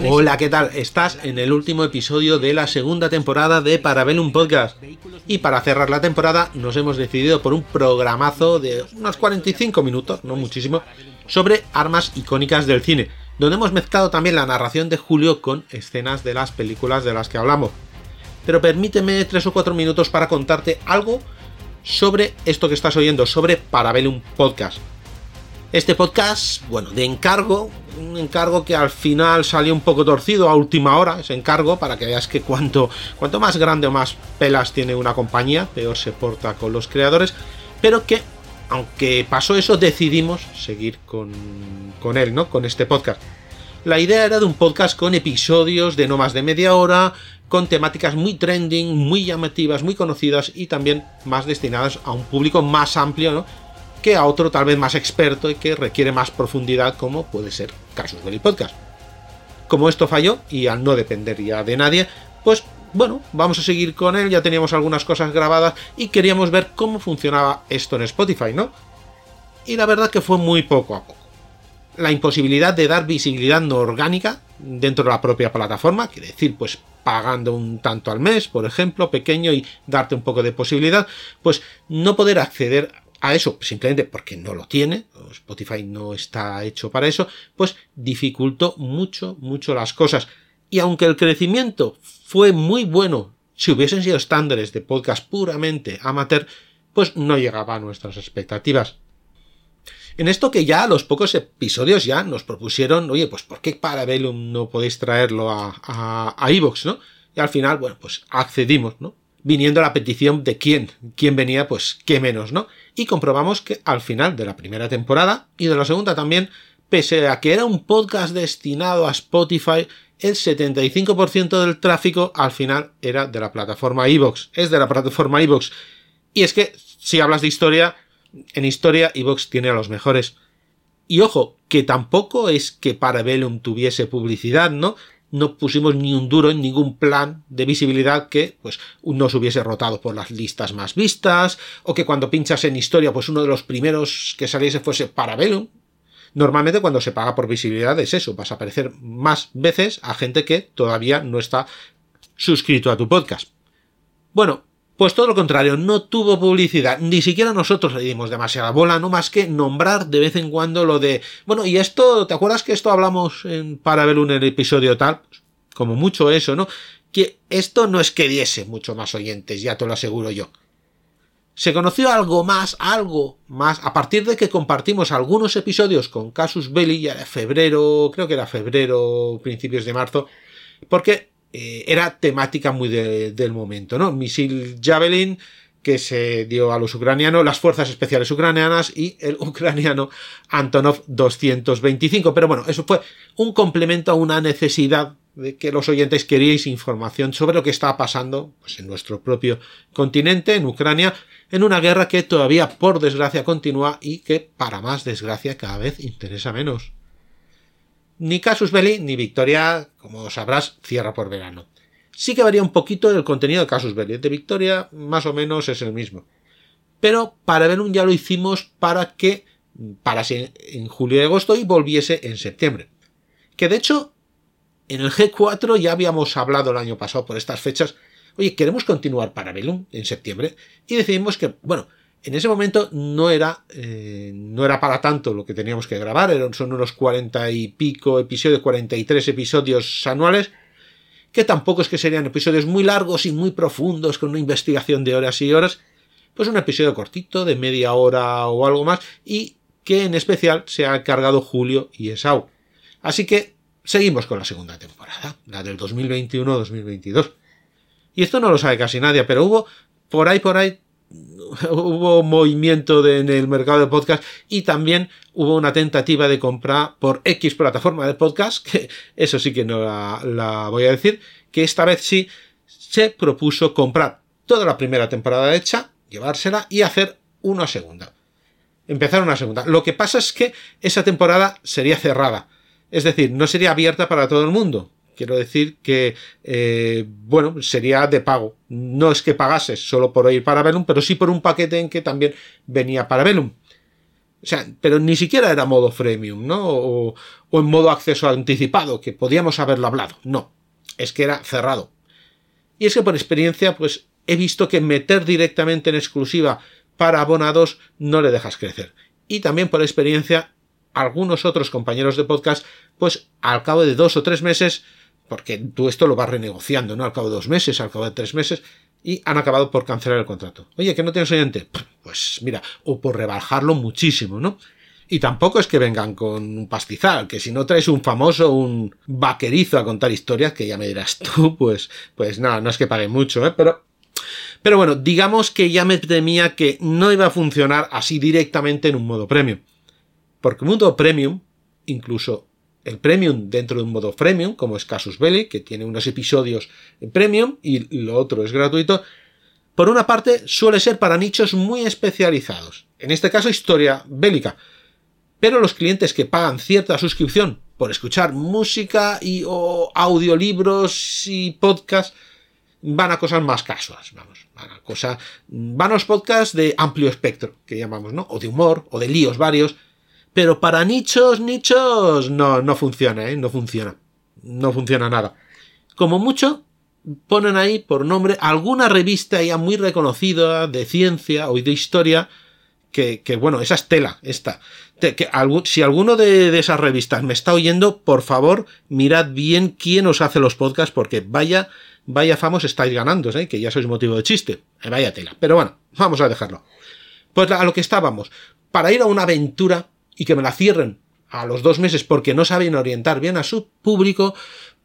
Hola, ¿qué tal? Estás en el último episodio de la segunda temporada de Parabellum Podcast. Y para cerrar la temporada nos hemos decidido por un programazo de unos 45 minutos, no muchísimo, sobre armas icónicas del cine, donde hemos mezclado también la narración de Julio con escenas de las películas de las que hablamos. Pero permíteme tres o cuatro minutos para contarte algo sobre esto que estás oyendo, sobre Parabellum Podcast. Este podcast, bueno, de encargo, un encargo que al final salió un poco torcido a última hora, ese encargo, para que veas que cuanto, cuanto más grande o más pelas tiene una compañía, peor se porta con los creadores, pero que, aunque pasó eso, decidimos seguir con, con él, ¿no? Con este podcast. La idea era de un podcast con episodios de no más de media hora, con temáticas muy trending, muy llamativas, muy conocidas y también más destinadas a un público más amplio, ¿no? Que a otro tal vez más experto y que requiere más profundidad como puede ser Casus Belli Podcast. Como esto falló y al no depender ya de nadie, pues bueno, vamos a seguir con él, ya teníamos algunas cosas grabadas y queríamos ver cómo funcionaba esto en Spotify, ¿no? Y la verdad que fue muy poco a poco. La imposibilidad de dar visibilidad no orgánica dentro de la propia plataforma, quiere decir, pues pagando un tanto al mes, por ejemplo, pequeño y darte un poco de posibilidad, pues no poder acceder a eso, simplemente porque no lo tiene, Spotify no está hecho para eso, pues dificultó mucho, mucho las cosas. Y aunque el crecimiento fue muy bueno, si hubiesen sido estándares de podcast puramente amateur, pues no llegaba a nuestras expectativas. En esto que ya a los pocos episodios ya nos propusieron, oye, pues ¿por qué Parabellum no podéis traerlo a, a, a Evox, no? Y al final, bueno, pues accedimos, ¿no? Viniendo la petición de quién, quién venía, pues qué menos, ¿no? Y comprobamos que al final de la primera temporada y de la segunda también, pese a que era un podcast destinado a Spotify, el 75% del tráfico al final era de la plataforma Evox, es de la plataforma Evox. Y es que si hablas de historia, en historia Evox tiene a los mejores. Y ojo, que tampoco es que Parabellum tuviese publicidad, ¿no? No pusimos ni un duro en ningún plan de visibilidad que pues nos hubiese rotado por las listas más vistas o que cuando pinchas en historia pues uno de los primeros que saliese fuese Parabellum. Normalmente cuando se paga por visibilidad es eso, vas a aparecer más veces a gente que todavía no está suscrito a tu podcast. Bueno, pues todo lo contrario, no tuvo publicidad, ni siquiera nosotros le dimos demasiada bola, no más que nombrar de vez en cuando lo de, bueno, y esto, ¿te acuerdas que esto hablamos en Parabellum en el episodio tal? Pues, como mucho eso, ¿no? Que esto no es que diese mucho más oyentes, ya te lo aseguro yo. Se conoció algo más, algo más, a partir de que compartimos algunos episodios con Casus Belli, ya de febrero, creo que era febrero, principios de marzo, porque eh, era temática muy del momento, ¿no? Misil Javelin que se dio a los ucranianos, las fuerzas especiales ucranianas y el ucraniano Antonov 225. Pero bueno, eso fue un complemento a una necesidad de que los oyentes queríais información sobre lo que estaba pasando pues, en nuestro propio continente, en Ucrania, en una guerra que todavía por desgracia continúa y que para más desgracia cada vez interesa menos. Ni Casus Belli ni Victoria, como sabrás, cierra por verano. Sí que varía un poquito el contenido de Casus Belli. El de Victoria más o menos es el mismo. Pero para un ya lo hicimos para que parase en julio y agosto y volviese en septiembre. Que de hecho, en el G4 ya habíamos hablado el año pasado por estas fechas. Oye, queremos continuar para Belum en septiembre. Y decidimos que, bueno, en ese momento no era, eh, no era para tanto lo que teníamos que grabar, eran, son unos cuarenta y pico episodios, 43 episodios anuales, que tampoco es que serían episodios muy largos y muy profundos, con una investigación de horas y horas, pues un episodio cortito, de media hora o algo más, y que en especial se ha cargado Julio y Esau. Así que seguimos con la segunda temporada, la del 2021-2022. Y esto no lo sabe casi nadie, pero hubo por ahí, por ahí, hubo movimiento en el mercado de podcast y también hubo una tentativa de comprar por X plataforma de podcast, que eso sí que no la, voy a decir, que esta vez sí se propuso comprar toda la primera temporada hecha, llevársela y hacer una segunda. Empezar una segunda. Lo que pasa es que esa temporada sería cerrada. Es decir, no sería abierta para todo el mundo. Quiero decir que, eh, bueno, sería de pago. No es que pagases solo por ir para Velum, pero sí por un paquete en que también venía para Velum. O sea, pero ni siquiera era modo freemium, ¿no? O en modo acceso anticipado, que podíamos haberlo hablado. No, es que era cerrado. Y es que por experiencia, pues he visto que meter directamente en exclusiva para abonados no le dejas crecer. Y también por experiencia, algunos otros compañeros de podcast, pues al cabo de dos o tres meses, porque tú esto lo vas renegociando, ¿no? Al cabo de dos meses, al cabo de tres meses, y han acabado por cancelar el contrato. Oye, que no tienes oyente. Pues mira, o por rebajarlo muchísimo, ¿no? Y tampoco es que vengan con un pastizal, que si no traes un famoso, un vaquerizo a contar historias, que ya me dirás tú, pues, pues nada, no es que pague mucho, ¿eh? Pero, pero bueno, digamos que ya me temía que no iba a funcionar así directamente en un modo premium. Porque un modo premium, incluso el premium dentro de un modo freemium, como es Casus Belli, que tiene unos episodios en premium y lo otro es gratuito, por una parte suele ser para nichos muy especializados, en este caso historia bélica, pero los clientes que pagan cierta suscripción por escuchar música y o audiolibros y podcasts van a cosas más casuales, vamos, van a cosas, van a los podcasts de amplio espectro, que llamamos, ¿no? O de humor, o de líos varios, pero para nichos, nichos, no, no funciona, ¿eh? No funciona. No funciona nada. Como mucho, ponen ahí por nombre alguna revista ya muy reconocida de ciencia o de historia, que, que bueno, esa es tela, esta. que, si alguno de, de, esas revistas me está oyendo, por favor, mirad bien quién os hace los podcasts, porque vaya, vaya famos estáis ganando, ¿eh? que ya sois motivo de chiste. Eh, vaya tela. Pero bueno, vamos a dejarlo. Pues a lo que estábamos. Para ir a una aventura y que me la cierren a los dos meses porque no saben orientar bien a su público,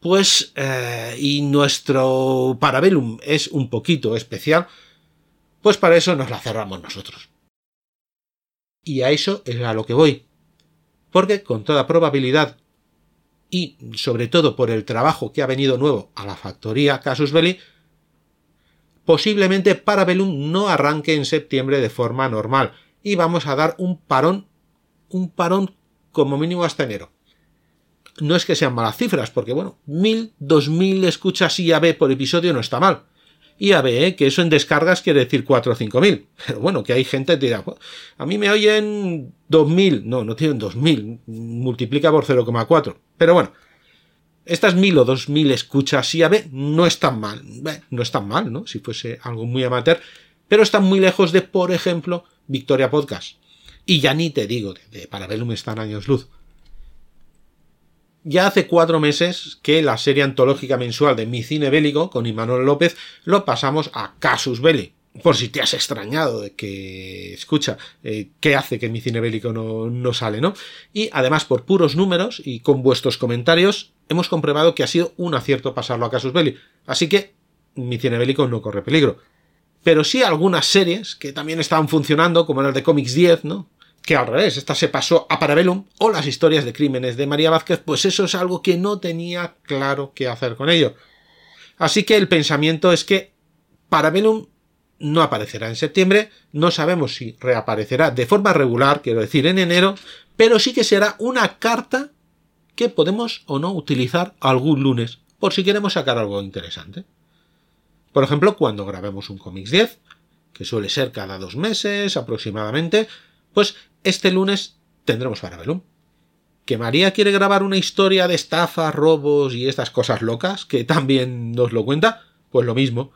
pues eh, y nuestro Parabellum es un poquito especial, pues para eso nos la cerramos nosotros. Y a eso es a lo que voy. Porque con toda probabilidad, y sobre todo por el trabajo que ha venido nuevo a la factoría Casus Belli, posiblemente Parabellum no arranque en septiembre de forma normal y vamos a dar un parón un parón como mínimo hasta enero. No es que sean malas cifras, porque bueno, mil, dos mil escuchas IAB por episodio no está mal. IAB, ¿eh? que eso en descargas quiere decir cuatro o cinco mil. Pero bueno, que hay gente que dirá, a mí me oyen dos mil. No, no tienen dos mil. Multiplica por 0,4. Pero bueno, estas mil o dos mil escuchas IAB no están mal. No están mal, ¿no? Si fuese algo muy amateur. Pero están muy lejos de, por ejemplo, Victoria Podcast y ya ni te digo, de, Parabellum están años luz. Ya hace cuatro meses que la serie antológica mensual de Mi Cine Bélico con Imanol López lo pasamos a Casus Belli. Por si te has extrañado de que, escucha, eh, ¿qué hace que mi cine bélico no, no sale, no? Y además, por puros números y con vuestros comentarios, hemos comprobado que ha sido un acierto pasarlo a Casus Belli. Así que mi cine bélico no corre peligro. Pero sí algunas series que también estaban funcionando, como el de Comics 10, ¿no? Que al revés, esta se pasó a Parabellum o las historias de crímenes de María Vázquez, pues eso es algo que no tenía claro qué hacer con ello. Así que el pensamiento es que Parabellum no aparecerá en septiembre, no sabemos si reaparecerá de forma regular, quiero decir en enero, pero sí que será una carta que podemos o no utilizar algún lunes, por si queremos sacar algo interesante. Por ejemplo, cuando grabemos un Comics 10, que suele ser cada dos meses aproximadamente, pues este lunes tendremos Parabellum. ¿Que María quiere grabar una historia de estafa, robos y estas cosas locas que también nos lo cuenta? Pues lo mismo.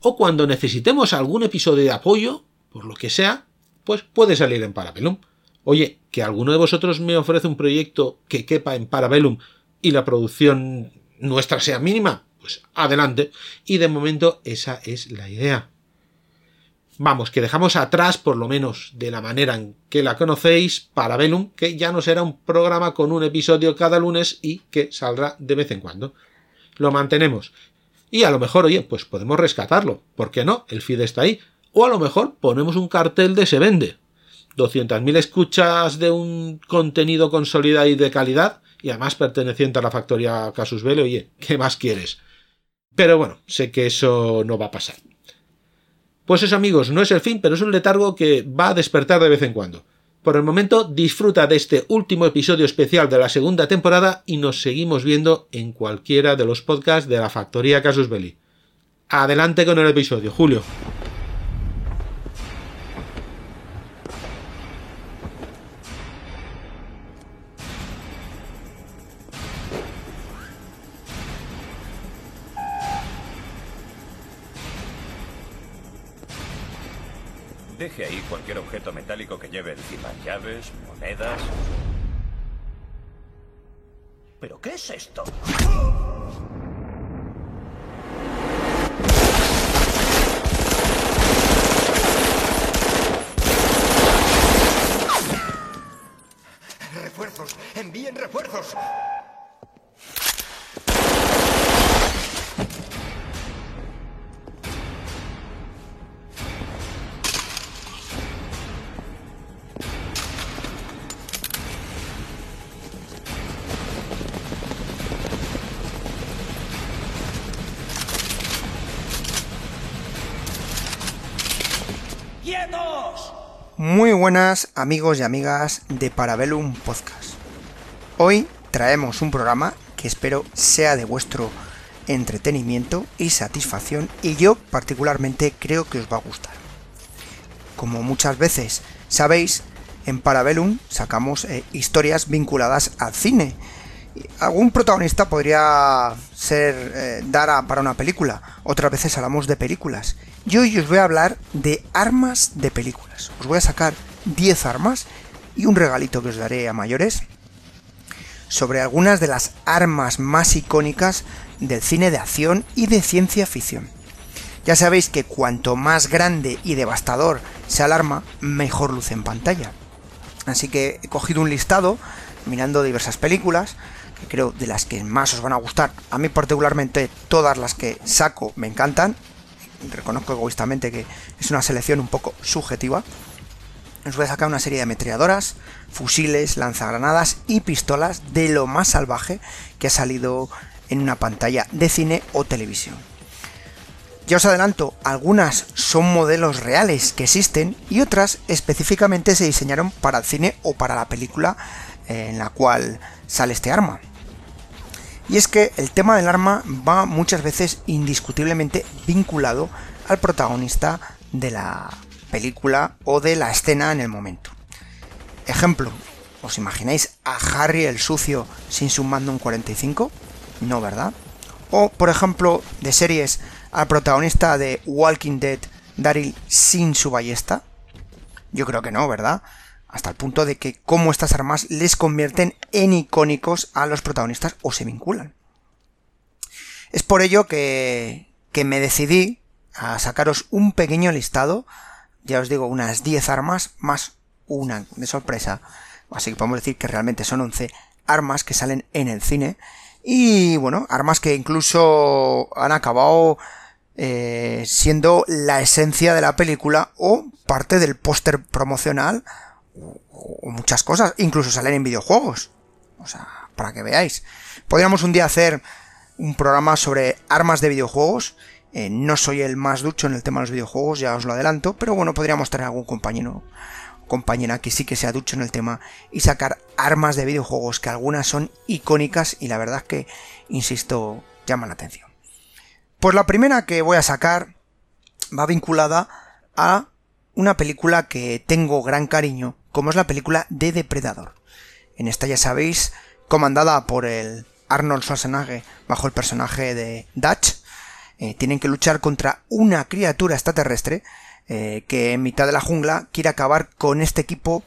O cuando necesitemos algún episodio de apoyo, por lo que sea, pues puede salir en Parabellum. Oye, que alguno de vosotros me ofrece un proyecto que quepa en Parabellum y la producción nuestra sea mínima, pues adelante. Y de momento esa es la idea. Vamos, que dejamos atrás, por lo menos de la manera en que la conocéis, para Velum, que ya no será un programa con un episodio cada lunes y que saldrá de vez en cuando. Lo mantenemos. Y a lo mejor, oye, pues podemos rescatarlo. ¿Por qué no? El feed está ahí. O a lo mejor ponemos un cartel de se vende. 200.000 escuchas de un contenido consolidado y de calidad y además perteneciente a la factoría Casus Belli. Oye, ¿qué más quieres? Pero bueno, sé que eso no va a pasar. Pues eso amigos, no es el fin, pero es un letargo que va a despertar de vez en cuando. Por el momento, disfruta de este último episodio especial de la segunda temporada y nos seguimos viendo en cualquiera de los podcasts de la Factoría Casus Belli. Adelante con el episodio, Julio. Deje ahí cualquier objeto metálico que lleve encima. Llaves, monedas. ¿Pero qué es esto? ¡Refuerzos! ¡Envíen refuerzos! Muy buenas amigos y amigas de Parabellum Podcast. Hoy traemos un programa que espero sea de vuestro entretenimiento y satisfacción y yo particularmente creo que os va a gustar. Como muchas veces sabéis, en Parabellum sacamos eh, historias vinculadas al cine. Algún protagonista podría ser eh, Dara para una película, otras veces hablamos de películas. Y hoy os voy a hablar de armas de películas. Os voy a sacar 10 armas y un regalito que os daré a mayores sobre algunas de las armas más icónicas del cine de acción y de ciencia ficción. Ya sabéis que cuanto más grande y devastador sea el arma, mejor luce en pantalla. Así que he cogido un listado mirando diversas películas, que creo de las que más os van a gustar. A mí particularmente todas las que saco me encantan. Reconozco egoístamente que es una selección un poco subjetiva. Os voy a sacar una serie de ametralladoras, fusiles, lanzagranadas y pistolas de lo más salvaje que ha salido en una pantalla de cine o televisión. Ya os adelanto, algunas son modelos reales que existen y otras específicamente se diseñaron para el cine o para la película eh, en la cual sale este arma. Y es que el tema del arma va muchas veces indiscutiblemente vinculado al protagonista de la película o de la escena en el momento. Ejemplo, ¿os imagináis a Harry el sucio sin su Magnum 45? No, ¿verdad? O, por ejemplo, de series, al protagonista de Walking Dead, Daryl, sin su ballesta. Yo creo que no, ¿verdad? Hasta el punto de que cómo estas armas les convierten en icónicos a los protagonistas o se vinculan. Es por ello que, que me decidí a sacaros un pequeño listado, ya os digo, unas 10 armas más una de sorpresa, así que podemos decir que realmente son 11 armas que salen en el cine y bueno, armas que incluso han acabado eh, siendo la esencia de la película o parte del póster promocional o, muchas cosas, incluso salen en videojuegos. O sea, para que veáis. Podríamos un día hacer un programa sobre armas de videojuegos. Eh, no soy el más ducho en el tema de los videojuegos, ya os lo adelanto, pero bueno, podríamos tener algún compañero compañera que sí que sea ducho en el tema y sacar armas de videojuegos que algunas son icónicas y la verdad es que, insisto, llaman la atención. Pues la primera que voy a sacar va vinculada a una película que tengo gran cariño, como es la película de Depredador. En esta ya sabéis, comandada por el Arnold Schwarzenegger bajo el personaje de Dutch, eh, tienen que luchar contra una criatura extraterrestre eh, que en mitad de la jungla quiere acabar con este equipo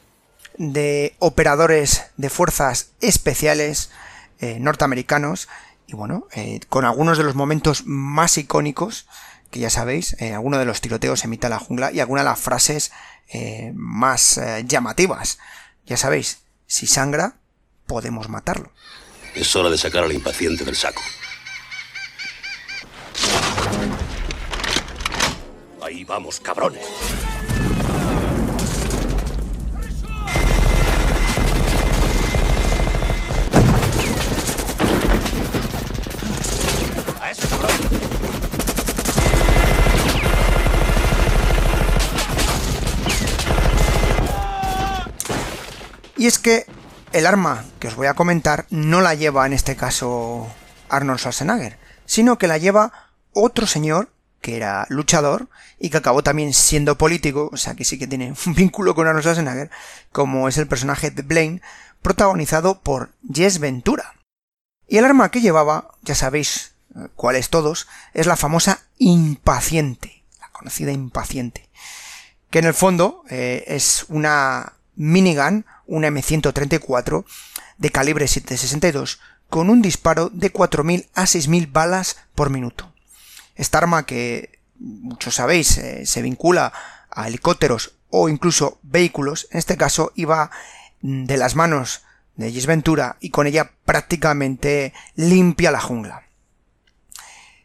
de operadores de fuerzas especiales eh, norteamericanos y bueno, con algunos de los momentos más icónicos que ya sabéis, algunos de los tiroteos en mitad de la jungla y algunas de las frases eh, más eh, llamativas. Ya sabéis, si sangra, podemos matarlo. Es hora de sacar al impaciente del saco. Ahí vamos, cabrones. El arma que os voy a comentar no la lleva en este caso Arnold Schwarzenegger, sino que la lleva otro señor que era luchador y que acabó también siendo político, o sea que sí que tiene un vínculo con Arnold Schwarzenegger, como es el personaje de Blaine, protagonizado por Jess Ventura. Y el arma que llevaba, ya sabéis eh, cuáles todos, es la famosa impaciente, la conocida impaciente. que en el fondo eh, es una minigun, una M134 de calibre 7.62 con un disparo de 4.000 a 6.000 balas por minuto. Esta arma que muchos sabéis eh, se vincula a helicópteros o incluso vehículos, en este caso iba de las manos de Gis Ventura y con ella prácticamente limpia la jungla.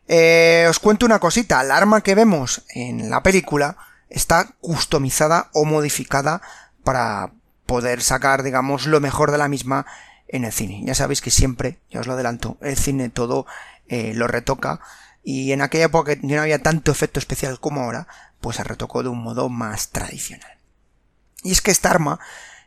Eh, os cuento una cosita, la arma que vemos en la película está customizada o modificada para poder sacar, digamos, lo mejor de la misma en el cine. Ya sabéis que siempre, ya os lo adelanto, el cine todo eh, lo retoca y en aquella época no había tanto efecto especial como ahora, pues se retocó de un modo más tradicional. Y es que esta arma,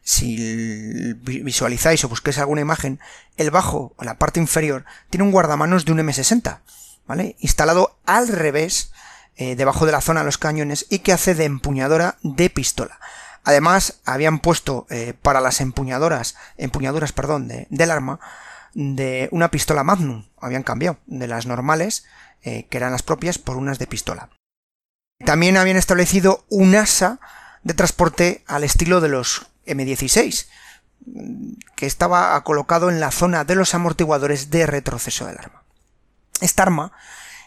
si visualizáis o busquéis alguna imagen, el bajo o la parte inferior tiene un guardamanos de un M60, ¿vale? Instalado al revés, eh, debajo de la zona de los cañones y que hace de empuñadora de pistola. Además, habían puesto eh, para las empuñadoras, empuñaduras, perdón, del arma, de una pistola Magnum. Habían cambiado de las normales, eh, que eran las propias, por unas de pistola. También habían establecido un asa de transporte al estilo de los M16, que estaba colocado en la zona de los amortiguadores de retroceso del arma. Esta arma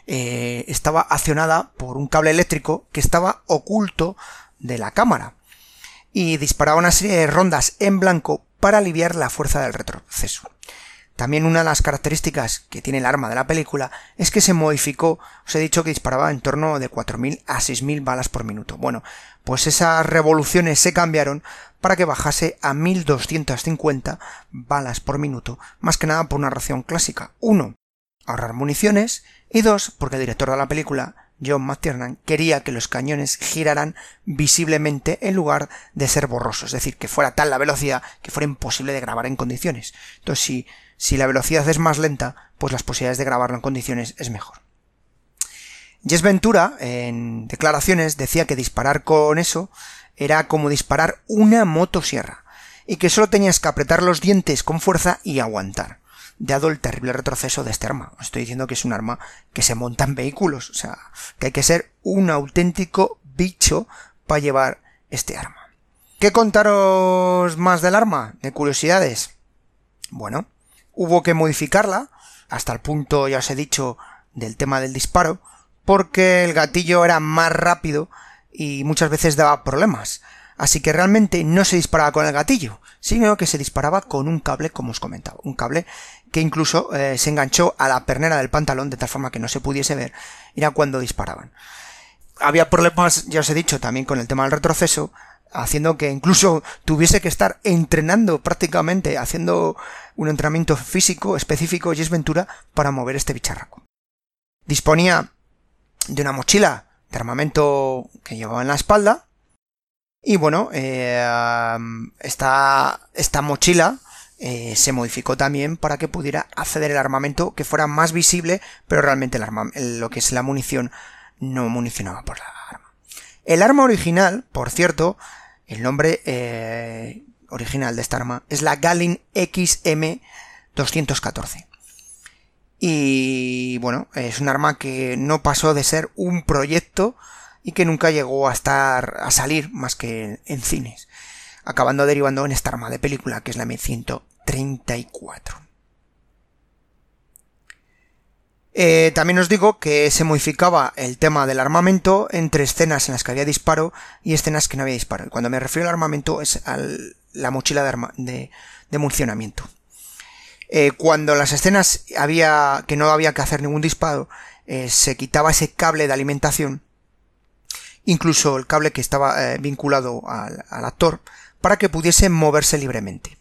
eh, estaba accionada por un cable eléctrico que estaba oculto de la cámara y disparaba una serie de rondas en blanco para aliviar la fuerza del retroceso. También una de las características que tiene el arma de la película es que se modificó, os he dicho que disparaba en torno de 4.000 a 6.000 balas por minuto. Bueno, pues esas revoluciones se cambiaron para que bajase a 1.250 balas por minuto, más que nada por una ración clásica. Uno, ahorrar municiones y dos, porque el director de la película John McTiernan quería que los cañones giraran visiblemente en lugar de ser borrosos, es decir, que fuera tal la velocidad que fuera imposible de grabar en condiciones. Entonces, si, si la velocidad es más lenta, pues las posibilidades de grabarlo en condiciones es mejor. Jess Ventura, en declaraciones, decía que disparar con eso era como disparar una motosierra, y que solo tenías que apretar los dientes con fuerza y aguantar dado el terrible retroceso de este arma. Os estoy diciendo que es un arma que se monta en vehículos, o sea, que hay que ser un auténtico bicho para llevar este arma. ¿Qué contaros más del arma? De curiosidades. Bueno, hubo que modificarla, hasta el punto, ya os he dicho, del tema del disparo, porque el gatillo era más rápido y muchas veces daba problemas. Así que realmente no se disparaba con el gatillo, sino que se disparaba con un cable, como os comentaba, un cable que incluso eh, se enganchó a la pernera del pantalón de tal forma que no se pudiese ver, era cuando disparaban. Había problemas, ya os he dicho, también con el tema del retroceso, haciendo que incluso tuviese que estar entrenando prácticamente, haciendo un entrenamiento físico específico y Ventura para mover este bicharraco. Disponía de una mochila de armamento que llevaba en la espalda, y bueno, eh, esta, esta mochila eh, se modificó también para que pudiera acceder el armamento que fuera más visible, pero realmente el arma, lo que es la munición no municionaba por la arma. El arma original, por cierto, el nombre eh, original de esta arma es la Galin XM 214. Y bueno, es un arma que no pasó de ser un proyecto y que nunca llegó a estar a salir más que en cines, acabando derivando en esta arma de película que es la M100 34. Eh, también os digo que se modificaba el tema del armamento entre escenas en las que había disparo y escenas que no había disparo. Y cuando me refiero al armamento es a la mochila de, de, municionamiento. Eh, cuando las escenas había que no había que hacer ningún disparo, eh, se quitaba ese cable de alimentación, incluso el cable que estaba vinculado al actor, para que pudiese moverse libremente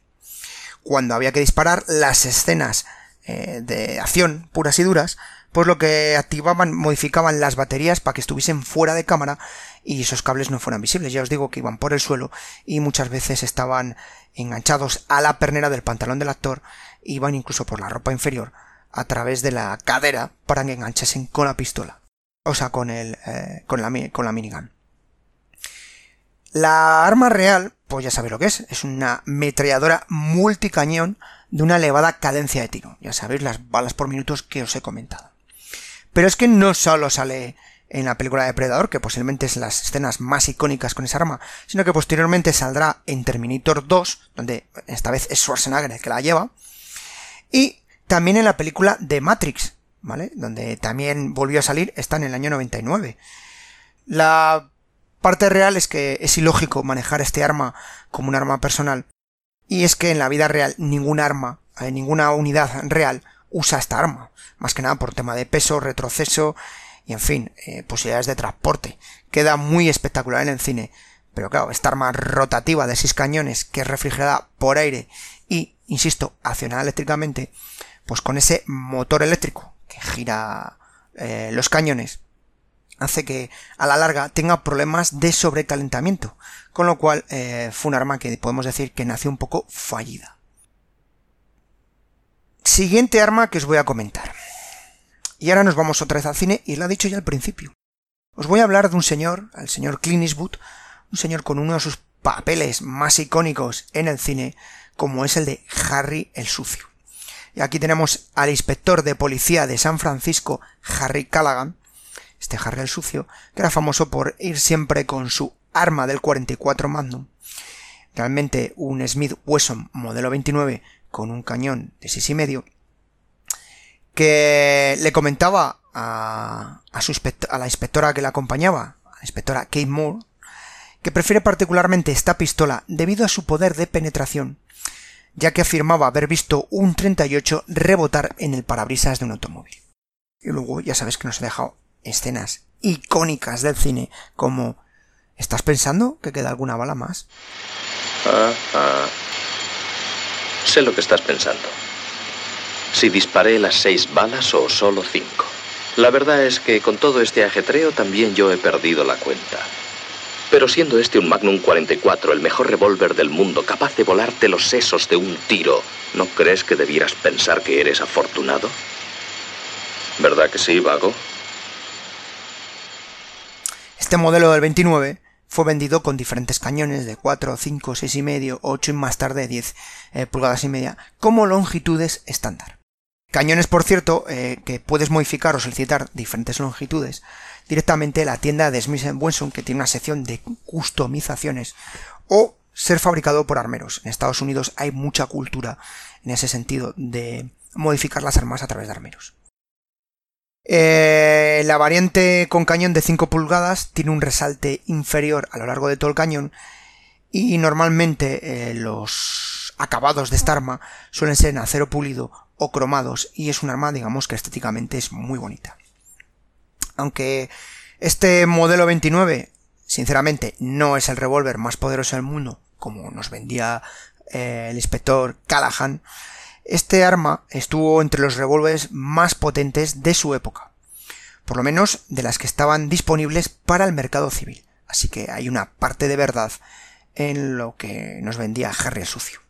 cuando había que disparar las escenas eh, de acción puras y duras, pues lo que activaban, modificaban las baterías para que estuviesen fuera de cámara y esos cables no fueran visibles. Ya os digo que iban por el suelo y muchas veces estaban enganchados a la pernera del pantalón del actor, iban incluso por la ropa inferior a través de la cadera para que enganchasen con la pistola. O sea, con el, eh, con la, con la minigun. La arma real, pues ya sabéis lo que es, es una metralladora multicañón de una elevada cadencia de tiro. Ya sabéis las balas por minutos que os he comentado. Pero es que no solo sale en la película de Predador, que posiblemente es las escenas más icónicas con esa arma, sino que posteriormente saldrá en Terminator 2, donde esta vez es Schwarzenegger el que la lleva, y también en la película de Matrix, ¿vale? Donde también volvió a salir, está en el año 99. La parte real es que es ilógico manejar este arma como un arma personal, y es que en la vida real ningún arma, eh, ninguna unidad real usa esta arma, más que nada por tema de peso, retroceso y en fin, eh, posibilidades de transporte. Queda muy espectacular en el cine. Pero claro, esta arma rotativa de 6 cañones que es refrigerada por aire y, insisto, accionada eléctricamente, pues con ese motor eléctrico que gira eh, los cañones, hace que a la larga tenga problemas de sobrecalentamiento, con lo cual eh, fue un arma que podemos decir que nació un poco fallida. Siguiente arma que os voy a comentar. Y ahora nos vamos otra vez al cine y lo ha dicho ya al principio. Os voy a hablar de un señor, el señor Clint Eastwood, un señor con uno de sus papeles más icónicos en el cine, como es el de Harry el Sucio. Y aquí tenemos al inspector de policía de San Francisco, Harry Callaghan, este Harry el Sucio, que era famoso por ir siempre con su arma del 44 Magnum, realmente un Smith Wesson modelo 29 con un cañón de seis y medio, que le comentaba a, a, la inspectora que la acompañaba, a la inspectora Kate Moore, que prefiere particularmente esta pistola debido a su poder de penetración, ya que afirmaba haber visto un 38 rebotar en el parabrisas de un automóvil. Y luego ya sabes que nos ha dejado escenas icónicas del cine como ¿Estás pensando que queda alguna bala más? Ah, ah. Sé lo que estás pensando si disparé las seis balas o solo cinco. La verdad es que con todo este ajetreo también yo he perdido la cuenta. Pero siendo este un Magnum 44, el mejor revólver del mundo, capaz de volarte los sesos de un tiro, ¿no crees que debieras pensar que eres afortunado? ¿Verdad que sí, vago? Este modelo del 29 fue vendido con diferentes cañones de 4, 5, 6 y medio, 8 y más tarde 10 eh, pulgadas y media, como longitudes estándar. Cañones, por cierto, eh, que puedes modificar o solicitar diferentes longitudes directamente en la tienda de Smith Wesson, que tiene una sección de customizaciones, o ser fabricado por armeros. En Estados Unidos hay mucha cultura en ese sentido de modificar las armas a través de armeros. Eh, la variante con cañón de 5 pulgadas tiene un resalte inferior a lo largo de todo el cañón y normalmente eh, los acabados de esta arma suelen ser en acero pulido o cromados y es un arma digamos que estéticamente es muy bonita. Aunque este modelo 29 sinceramente no es el revólver más poderoso del mundo como nos vendía eh, el inspector Callahan, este arma estuvo entre los revólveres más potentes de su época, por lo menos de las que estaban disponibles para el mercado civil, así que hay una parte de verdad en lo que nos vendía Harry el Sucio.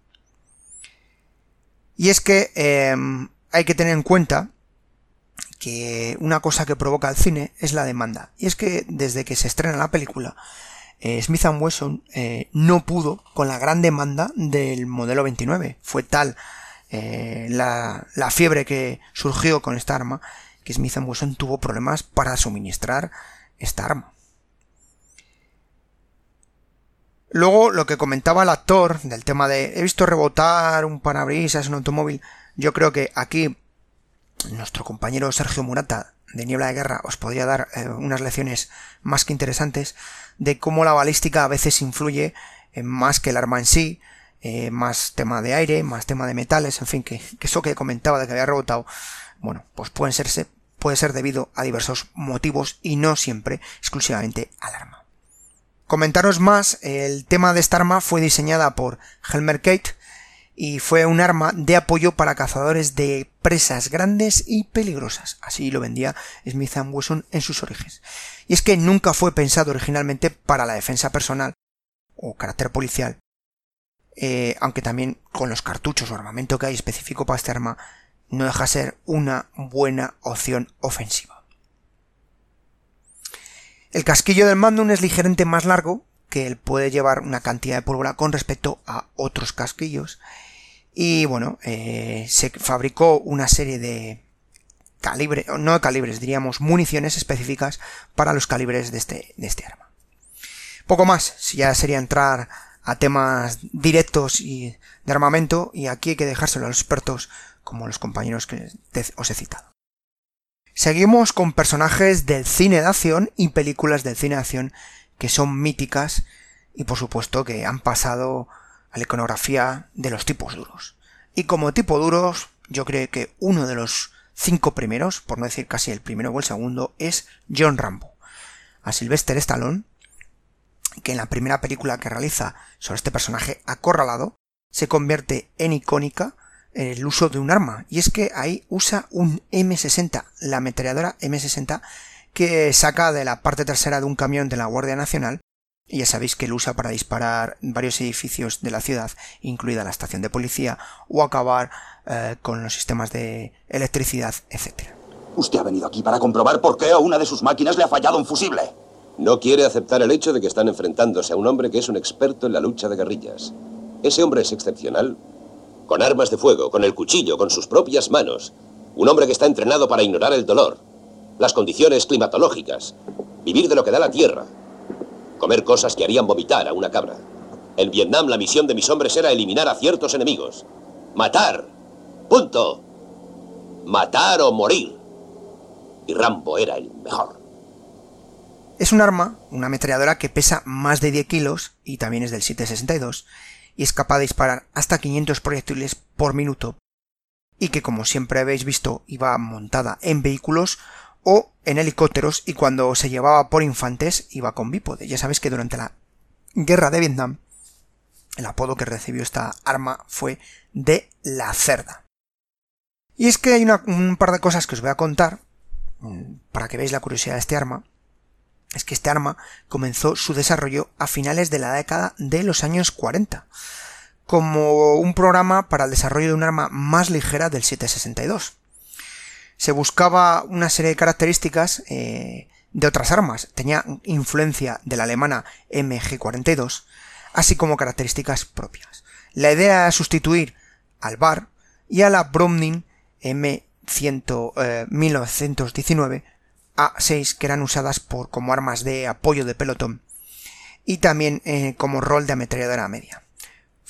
Y es que em, hay que tener en cuenta que una cosa que provoca el cine es la demanda. Y es que desde que se estrena la película, eh, Smith Wesson eh, no pudo con la gran demanda del modelo 29. Fue tal eh, la, fiebre que surgió con esta arma que Smith Wesson tuvo problemas para suministrar esta arma. Luego, lo que comentaba el actor del tema de he visto rebotar un parabrisas en un automóvil, yo creo que aquí nuestro compañero Sergio Murata de Niebla de Guerra os podría dar eh, unas lecciones más que interesantes de cómo la balística a veces influye en más que el arma en sí, eh, más tema de aire, más tema de metales, en fin, que, que, eso que comentaba de que había rebotado, bueno, pues pueden puede ser debido a diversos motivos y no siempre exclusivamente al arma. Comentaros más, el tema de esta arma fue diseñada por Helmer Kate y fue un arma de apoyo para cazadores de presas grandes y peligrosas. Así lo vendía Smith Wesson en sus orígenes. Y es que nunca fue pensado originalmente para la defensa personal o carácter policial. Eh, aunque también con los cartuchos o armamento que hay específico para este arma, no deja ser una buena opción ofensiva. El casquillo del Magnum es ligeramente más largo, que él puede llevar una cantidad de pólvora con respecto a otros casquillos. Y bueno, eh, se fabricó una serie de calibre, no calibres, diríamos municiones específicas para los calibres de este, de este arma. Poco más, si ya sería entrar a temas directos y de armamento, y aquí hay que dejárselo a los expertos como los compañeros que os he citado. Seguimos con personajes del cine de acción y películas del cine de acción que son míticas y por supuesto que han pasado a la iconografía de los tipos duros. Y como tipo duros, yo creo que uno de los cinco primeros, por no decir casi el primero o el segundo, es John Rambo. A Sylvester Stallone, que en la primera película que realiza sobre este personaje acorralado, se convierte en icónica el uso de un arma. Y es que ahí usa un M60, la ametralladora M60, que saca de la parte trasera de un camión de la Guardia Nacional y ya sabéis que lo usa para disparar varios edificios de la ciudad, incluida la estación de policía, o acabar eh, con los sistemas de electricidad, etc. Usted ha venido aquí para comprobar por qué a una de sus máquinas le ha fallado un fusible. No quiere aceptar el hecho de que están enfrentándose a un hombre que es un experto en la lucha de guerrillas. Ese hombre es excepcional. Con armas de fuego, con el cuchillo, con sus propias manos. Un hombre que está entrenado para ignorar el dolor, las condiciones climatológicas, vivir de lo que da la tierra, comer cosas que harían vomitar a una cabra. En Vietnam la misión de mis hombres era eliminar a ciertos enemigos. Matar. Punto. Matar o morir. Y Rambo era el mejor. Es un arma, una ametralladora que pesa más de 10 kilos y también es del 762 y es capaz de disparar hasta 500 proyectiles por minuto y que como siempre habéis visto iba montada en vehículos o en helicópteros y cuando se llevaba por infantes iba con bípode. Ya sabéis que durante la guerra de Vietnam el apodo que recibió esta arma fue de la cerda. Y es que hay un par de cosas que os voy a contar mm, para que veáis la curiosidad de este arma. Es que este arma comenzó su desarrollo a finales de la década de los años 40 como un programa para el desarrollo de un arma más ligera del 762 se buscaba una serie de características eh, de otras armas. Tenía influencia de la alemana MG42, así como características propias. La idea era sustituir al BAR y a la Browning M100, 1919 A6 que eran usadas por, como armas de apoyo de pelotón y también eh, como rol de ametralladora media.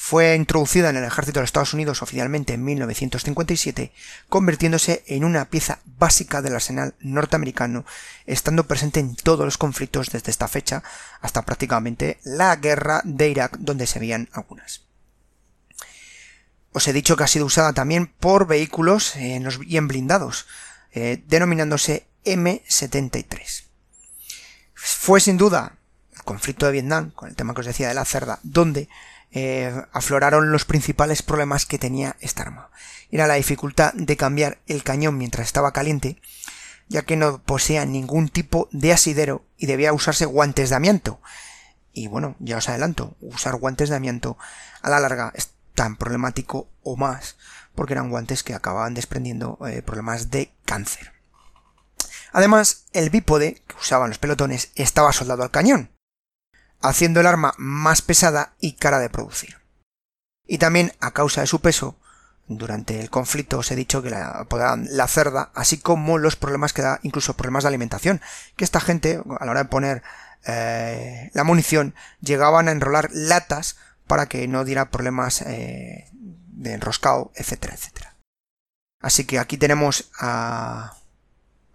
Fue introducida en el ejército de Estados Unidos oficialmente en 1957, convirtiéndose en una pieza básica del arsenal norteamericano, estando presente en todos los conflictos desde esta fecha hasta prácticamente la guerra de Irak, donde se veían algunas. Os he dicho que ha sido usada también por vehículos en los bien blindados, eh, denominándose M73. Fue sin duda el conflicto de Vietnam, con el tema que os decía de la cerda, donde eh, afloraron los principales problemas que tenía esta arma. Era la dificultad de cambiar el cañón mientras estaba caliente, ya que no poseía ningún tipo de asidero y debía usarse guantes de amianto. Y bueno, ya os adelanto, usar guantes de amianto a la larga es tan problemático o más, porque eran guantes que acababan desprendiendo eh, problemas de cáncer. Además, el bípode que usaban los pelotones estaba soldado al cañón, haciendo el arma más pesada y cara de producir. Y también a causa de su peso, durante el conflicto os he dicho que la la cerda, así como los problemas que da, incluso problemas de alimentación, que esta gente, a la hora de poner eh, la munición, llegaban a enrolar latas para que no diera problemas eh, de enroscado, etcétera, etcétera. Así que aquí tenemos a,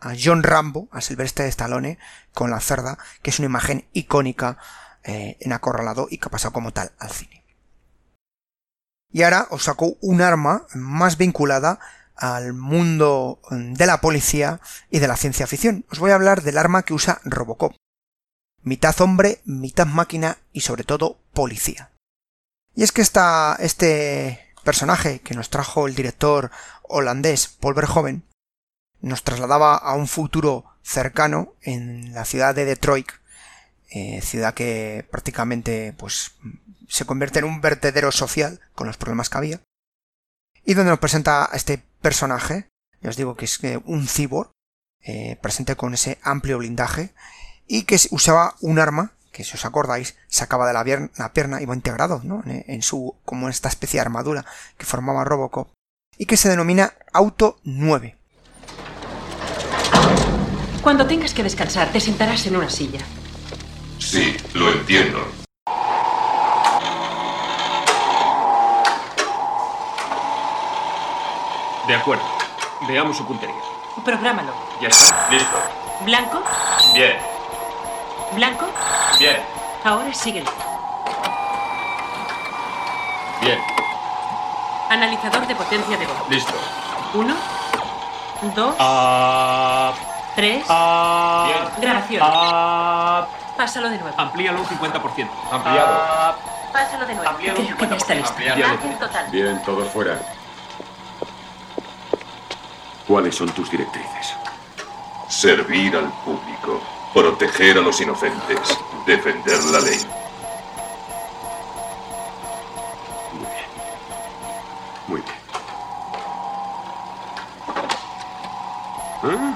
a John Rambo, a Sylvester Stallone, con la cerda, que es una imagen icónica eh, en acorralado y que ha pasado como tal al cine. Y ahora os saco un arma más vinculada al mundo mm, de la policía y de la ciencia ficción. Os voy a hablar del arma que usa Robocop. Mitad hombre, mitad máquina y sobre todo policía. Y es que esta, este personaje que nos trajo el director holandés Paul Verhoeven nos trasladaba a un futuro cercano en la ciudad de Detroit eh, ciudad que prácticamente pues se convierte en un vertedero social con los problemas que había y donde nos presenta a este personaje ya os digo que es eh, un cibor eh, presente con ese amplio blindaje y que usaba un arma que si os acordáis sacaba de la, la pierna iba integrado ¿no? en, su como esta especie de armadura que formaba Robocop y que se denomina Auto 9 Cuando tengas que descansar, te sentarás en una silla. Sí, lo entiendo. De acuerdo. Veamos su puntería. Prográmalo. Ya está. Listo. Blanco, Bien. blanco. Bien. Ahora síguelo. Bien. Analizador de potencia de voz. Listo. Uno, dos, Ah. Tres. Bien. Grabación. Ah. Pásalo de nuevo. Amplíalo un 50%. Ampliado. Ah. Pásalo de nuevo. Amplíalo un Creo que ya está 50%. listo. Ampliado. Total. Bien, todos fuera. ¿Cuáles son tus directrices? Servir al público, proteger a los inocentes, defender la ley. Muy bien. Muy bien. ¿Eh?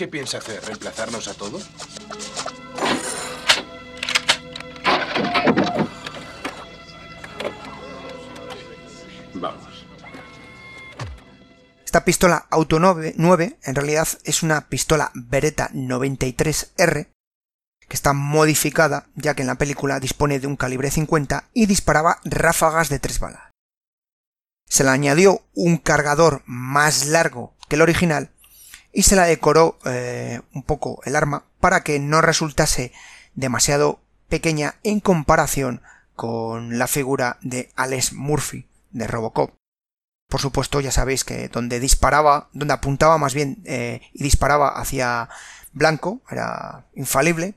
Qué piensa hacer? ¿Reemplazarnos a todos? Vamos. Esta pistola Auto 9, 9 en realidad es una pistola Beretta 93R que está modificada ya que en la película dispone de un calibre 50 y disparaba ráfagas de 3 balas. Se le añadió un cargador más largo que el original y se la decoró eh, un poco el arma para que no resultase demasiado pequeña en comparación con la figura de Alex Murphy de Robocop. Por supuesto, ya sabéis que donde disparaba, donde apuntaba más bien eh, y disparaba hacia blanco, era infalible.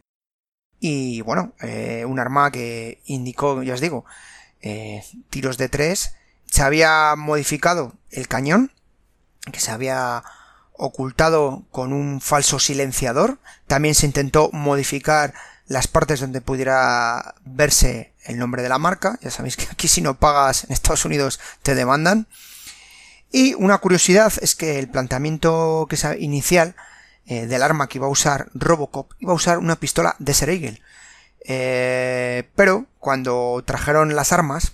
Y bueno, eh, un arma que indicó, ya os digo, tiros de tres. Se había modificado el cañón, que se había ocultado con un falso silenciador. También se intentó modificar las partes donde pudiera verse el nombre de la marca. Ya sabéis que aquí si no pagas en Estados Unidos te demandan. Y una curiosidad es que el planteamiento que sea inicial eh, del arma que iba a usar Robocop iba a usar una pistola de Eagle. Eh, pero cuando trajeron las armas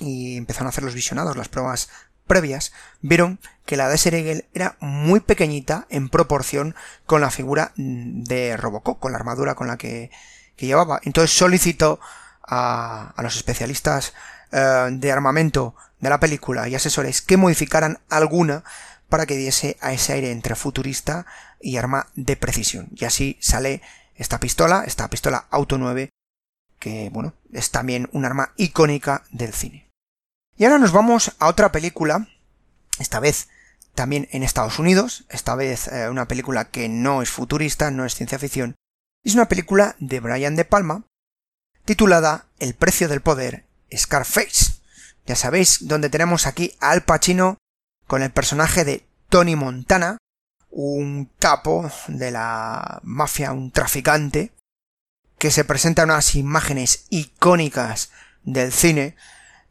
y empezaron a hacer los visionados, las pruebas previas, vieron que la Desert Eagle era muy pequeñita en proporción con la figura de Robocop, con la armadura con la que, que llevaba. Entonces solicitó a, a los especialistas eh, de armamento de la película y asesores que modificaran alguna para que diese a ese aire entre futurista y arma de precisión. Y así sale esta pistola, esta pistola Auto 9, que bueno, es también un arma icónica del cine. Y ahora nos vamos a otra película, esta vez también en Estados Unidos, esta vez eh, una película que no es futurista, no es ciencia ficción, es una película de Brian De Palma, titulada El precio del poder, Scarface. Ya sabéis, donde tenemos aquí Al Pacino con el personaje de Tony Montana, un capo de la mafia, un traficante, que se presenta en unas imágenes icónicas del cine,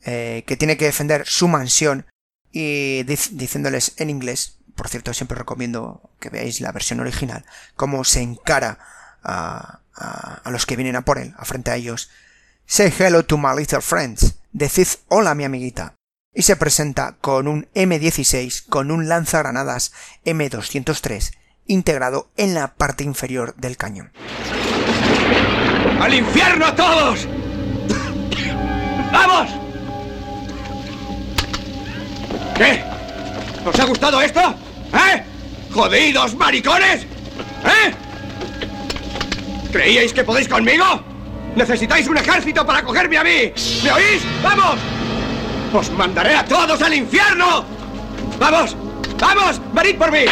eh, que tiene que defender su mansión y dic diciéndoles en inglés, por cierto siempre recomiendo que veáis la versión original, cómo se encara a, a, a los que vienen a por él, a frente a ellos. Say hello to my little friends. Decid hola mi amiguita. Y se presenta con un M16 con un lanzagranadas M203 integrado en la parte inferior del cañón. ¡Al infierno a todos! ¡Vamos! ¿Qué? ¿Os ha gustado esto? ¿Eh? ¡Jodidos maricones! ¿Eh? ¿Creíais que podéis conmigo? ¿Necesitáis un ejército para cogerme a mí? ¿Me oís? ¡Vamos! ¡Os mandaré a todos al infierno! ¡Vamos! ¡Vamos! ¡Venid por mí!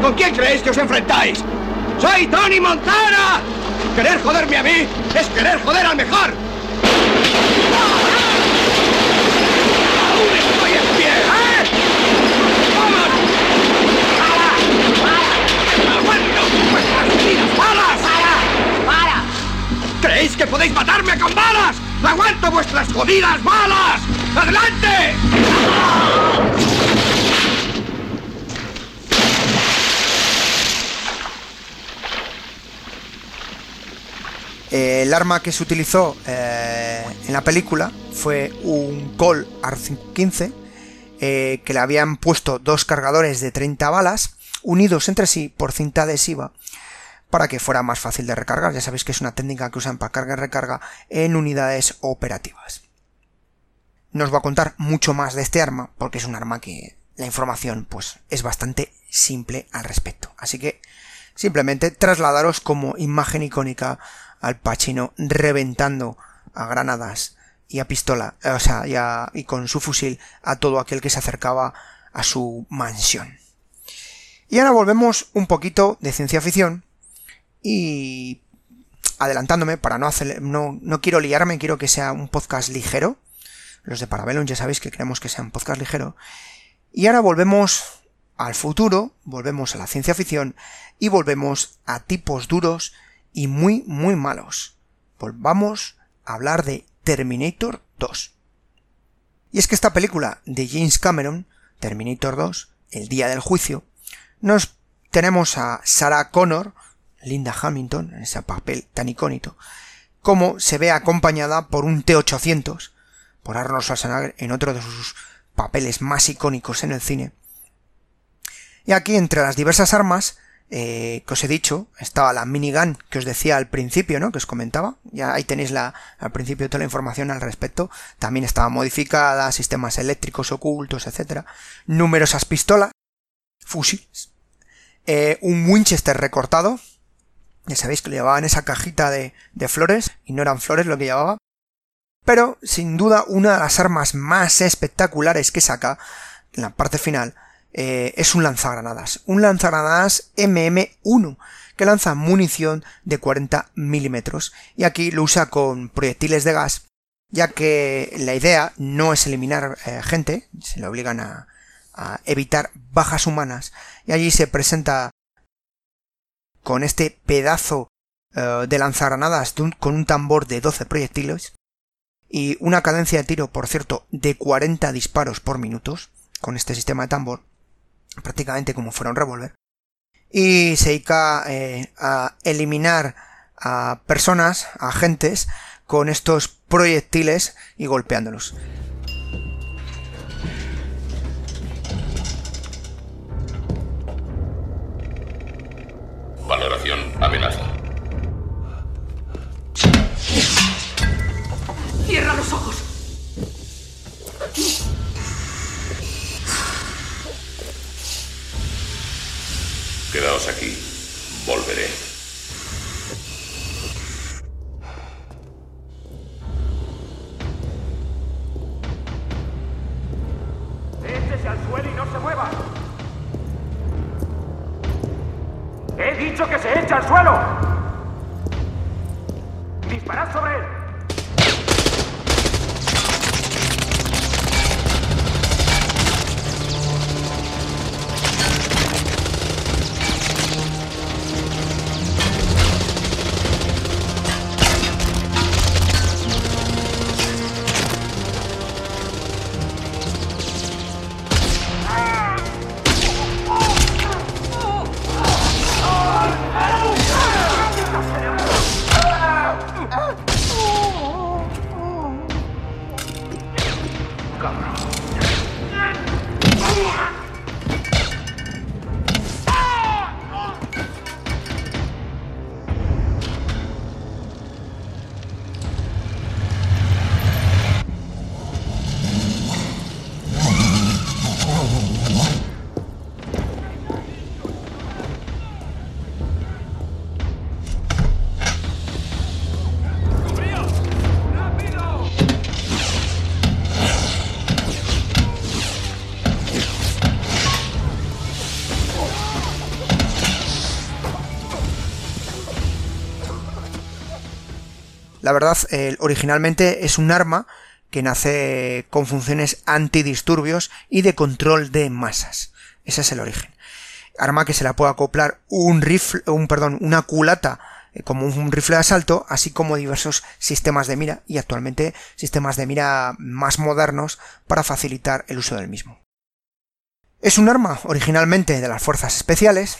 ¿Con quién creéis que os enfrentáis? ¡Soy Tony Montana! Querer joderme a mí es querer joder al mejor. ¡Aún estoy en pie! ¿eh? ¡Vamos! ¡Aguanto vuestras vidas balas! ¡Para! ¡Para! ¿Creéis que podéis matarme con balas? ¡Aguanto vuestras jodidas balas! ¡Adelante! Eh, el arma que se utilizó eh, en la película fue un Col AR-15 eh, que le habían puesto dos cargadores de 30 balas unidos entre sí por cinta adhesiva para que fuera más fácil de recargar. Ya sabéis que es una técnica que usan para carga y recarga en unidades operativas. No os voy a contar mucho más de este arma porque es un arma que la información pues es bastante simple al respecto. Así que simplemente trasladaros como imagen icónica al Pachino reventando a granadas y a pistola, o sea, y, a- y con su fusil a todo aquel que se acercaba a su mansión. Y ahora volvemos un poquito de ciencia ficción y adelantándome para no hacer, no, no quiero liarme, quiero que sea un podcast ligero. Los de Parabellum ya sabéis que queremos que sea un podcast ligero. Y ahora volvemos al futuro, volvemos a la ciencia ficción y volvemos a tipos duros y muy, muy malos. Volvamos a hablar de Terminator 2. Y es que esta película de James Cameron, Terminator 2, El Día del Juicio, nos tenemos a Sarah Connor, Linda Hamilton, en ese papel tan icónico, como se ve acompañada por un T-800, por Arnold Schwarzenegger en otro de sus papeles más icónicos en el cine. Y aquí, entre las diversas armas, eh, que os he dicho, estaba la minigun que os decía al principio, ¿no? Que os comentaba. Ya ahí tenéis la, al principio toda la información al respecto. También estaba modificada, sistemas eléctricos ocultos, etcétera. Numerosas pistolas, fusiles, eh, un Winchester recortado. Ya sabéis que le llevaban esa cajita de, de flores, y no eran flores lo que llevaba. Pero, sin duda, una de las armas más espectaculares que saca, en la parte final, eh, es un lanzagranadas. Un lanzagranadas MM1 que lanza munición de 40 milímetros. Y aquí lo usa con proyectiles de gas, ya que la idea no es eliminar eh, gente, se le obligan a, a evitar bajas humanas. Y allí se presenta con este pedazo eh, de lanzagranadas con un tambor de 12 proyectiles y una cadencia de tiro, por cierto, de 40 disparos por minutos con este sistema de tambor prácticamente como fuera un revólver, y se dedica eh, a eliminar a personas, a agentes, con estos proyectiles y golpeándolos. Valoración amenaza. Cierra los ojos. Quedaos aquí. Volveré. Échese al suelo y no se mueva. He dicho que se eche al suelo. Disparad sobre él. La verdad, originalmente es un arma que nace con funciones antidisturbios y de control de masas. Ese es el origen. Arma que se la puede acoplar un rifle, un perdón, una culata eh, como un rifle de asalto, así como diversos sistemas de mira y actualmente sistemas de mira más modernos para facilitar el uso del mismo. Es un arma originalmente de las fuerzas especiales,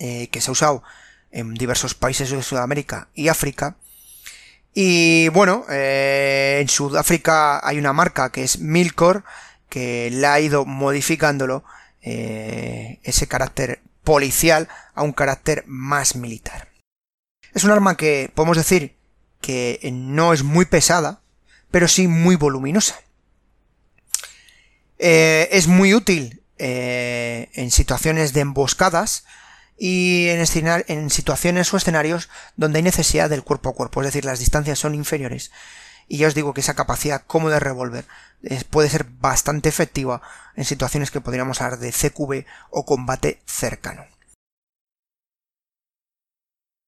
eh, que se ha usado en diversos países de Sudamérica y África. Y bueno, eh, en Sudáfrica hay una marca que es Milcor, que le ha ido modificándolo ese carácter policial a un carácter más militar. Es un arma que podemos decir que no es muy pesada, pero sí muy voluminosa. Eh, es muy útil eh, en situaciones de emboscadas y en, en situaciones o escenarios donde hay necesidad del cuerpo a cuerpo, es decir, las distancias son inferiores. Y ya os digo que esa capacidad como de revólver puede ser bastante efectiva en situaciones que podríamos hablar de CQB o combate cercano.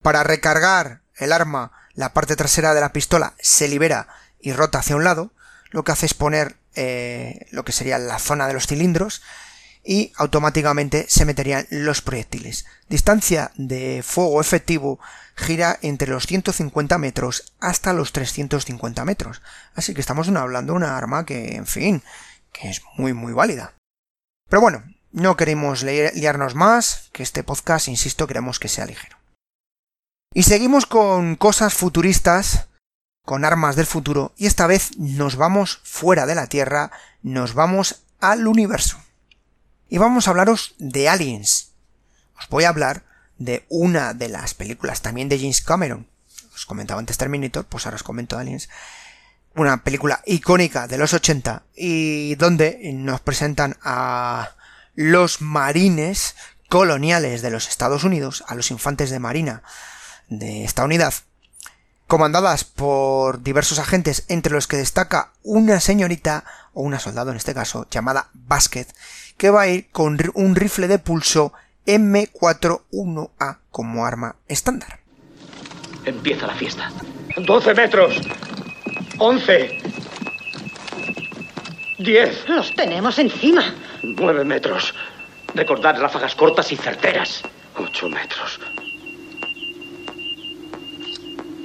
Para recargar el arma, la parte trasera de la pistola se libera y rota hacia un lado, lo que hace es poner eh, lo que sería la zona de los cilindros y automáticamente se meterían los proyectiles. Distancia de fuego efectivo gira entre los 150 metros hasta los 350 metros. Así que estamos hablando de una arma que, en fin, que es muy muy válida. Pero bueno, no queremos liarnos más, que este podcast, insisto, queremos que sea ligero. Y seguimos con cosas futuristas, con armas del futuro, y esta vez nos vamos fuera de la Tierra, nos vamos al universo. Y vamos a hablaros de Aliens. Os voy a hablar de una de las películas también de James Cameron. Os comentaba antes Terminator, pues ahora os comento Aliens. Una película icónica de los 80 y donde nos presentan a los marines coloniales de los Estados Unidos, a los infantes de marina de esta unidad, comandadas por diversos agentes, entre los que destaca una señorita, o una soldado en este caso, llamada Basket, que va a ir con un rifle de pulso M41A como arma estándar. Empieza la fiesta. 12 metros. 11. 10. Los tenemos encima. 9 metros. Recordad ráfagas cortas y certeras. 8 metros.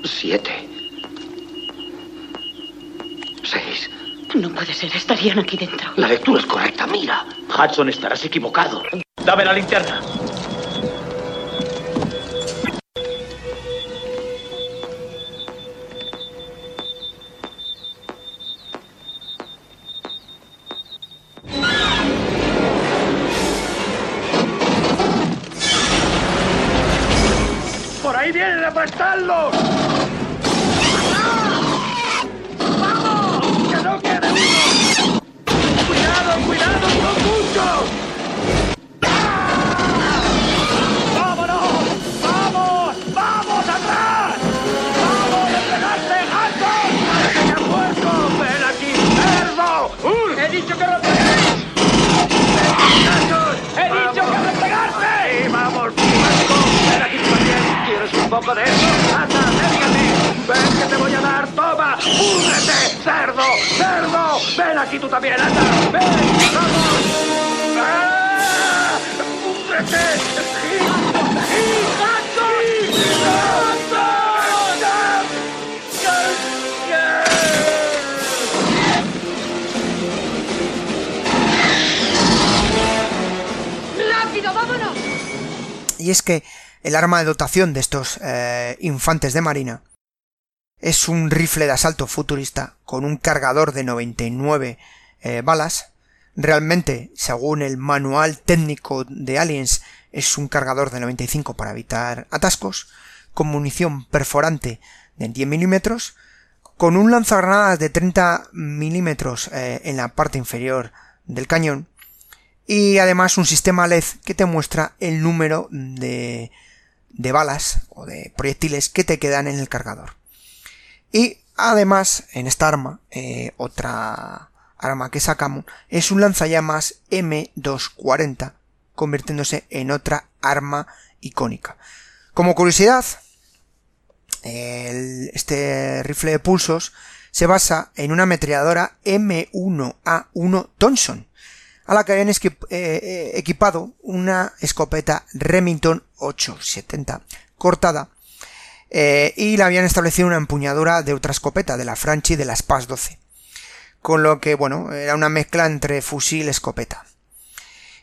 Siete. Seis. No puede ser, estarían aquí dentro. La lectura es correcta, mira. Hudson, estarás equivocado. Dame la linterna. ¡Por ahí vienen a aplastarlos! Poco de. ¡Ven que te voy a dar! ¡Toma! ¡Púdrete, cerdo! ¡Cerdo! ¡Ven aquí tú también! ¡Anda! ¡Ven! ¡Vamos! ¡Ah! ¡Púdrete! Y es que el arma de dotación de estos eh, infantes de marina es un rifle de asalto futurista con un cargador de 99 eh, balas. Realmente, según el manual técnico de Aliens, es un cargador de 95 para evitar atascos, con munición perforante de 10 milímetros, con un lanzagranadas de 30 milímetros eh, en la parte inferior del cañón, y además un sistema LED que te muestra el número de, de balas o de proyectiles que te quedan en el cargador. Y además, en esta arma, eh, otra arma que sacamos es un lanzallamas M240, convirtiéndose en otra arma icónica. Como curiosidad, este rifle de pulsos se basa en una ametralladora M1A1 Thompson, a la que habían eh, eh, equipado una escopeta Remington 870 cortada eh, y le habían establecido una empuñadura de otra escopeta de la Franchi de la SPAS 12. Con lo que, bueno, era una mezcla entre fusil y escopeta.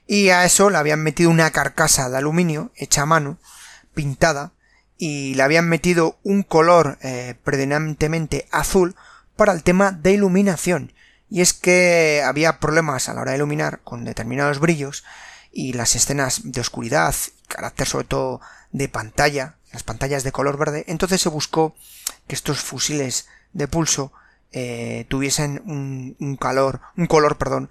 Y a eso le habían metido una carcasa de aluminio hecha a mano, pintada, y le habían metido un color eh, predominantemente azul para el tema de iluminación. Y es que había problemas a la hora de iluminar con determinados brillos y las escenas de oscuridad, carácter sobre todo de pantalla, las pantallas de color verde, entonces se buscó que estos fusiles de pulso eh, tuviesen un, calor, un color, perdón,